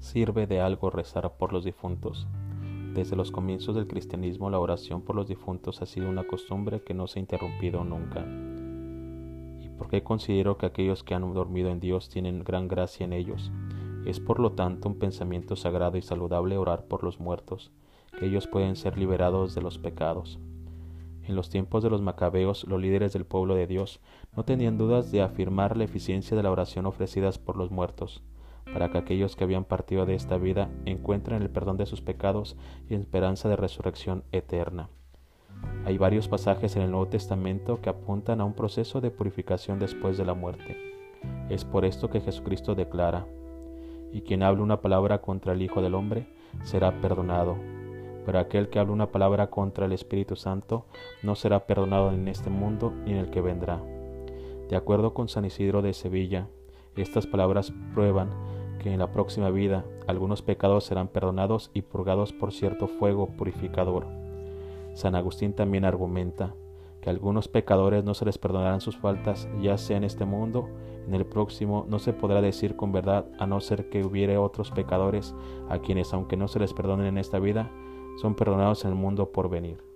sirve de algo rezar por los difuntos. Desde los comienzos del cristianismo la oración por los difuntos ha sido una costumbre que no se ha interrumpido nunca. ¿Y por qué considero que aquellos que han dormido en Dios tienen gran gracia en ellos? Es por lo tanto un pensamiento sagrado y saludable orar por los muertos, que ellos pueden ser liberados de los pecados. En los tiempos de los macabeos, los líderes del pueblo de Dios no tenían dudas de afirmar la eficiencia de la oración ofrecidas por los muertos, para que aquellos que habían partido de esta vida encuentren el perdón de sus pecados y esperanza de resurrección eterna. Hay varios pasajes en el Nuevo Testamento que apuntan a un proceso de purificación después de la muerte. Es por esto que Jesucristo declara, y quien hable una palabra contra el Hijo del Hombre será perdonado, pero aquel que hable una palabra contra el Espíritu Santo no será perdonado en este mundo ni en el que vendrá. De acuerdo con San Isidro de Sevilla, estas palabras prueban que en la próxima vida algunos pecados serán perdonados y purgados por cierto fuego purificador. San Agustín también argumenta que a algunos pecadores no se les perdonarán sus faltas, ya sea en este mundo, en el próximo no se podrá decir con verdad, a no ser que hubiere otros pecadores a quienes, aunque no se les perdonen en esta vida, son perdonados en el mundo por venir.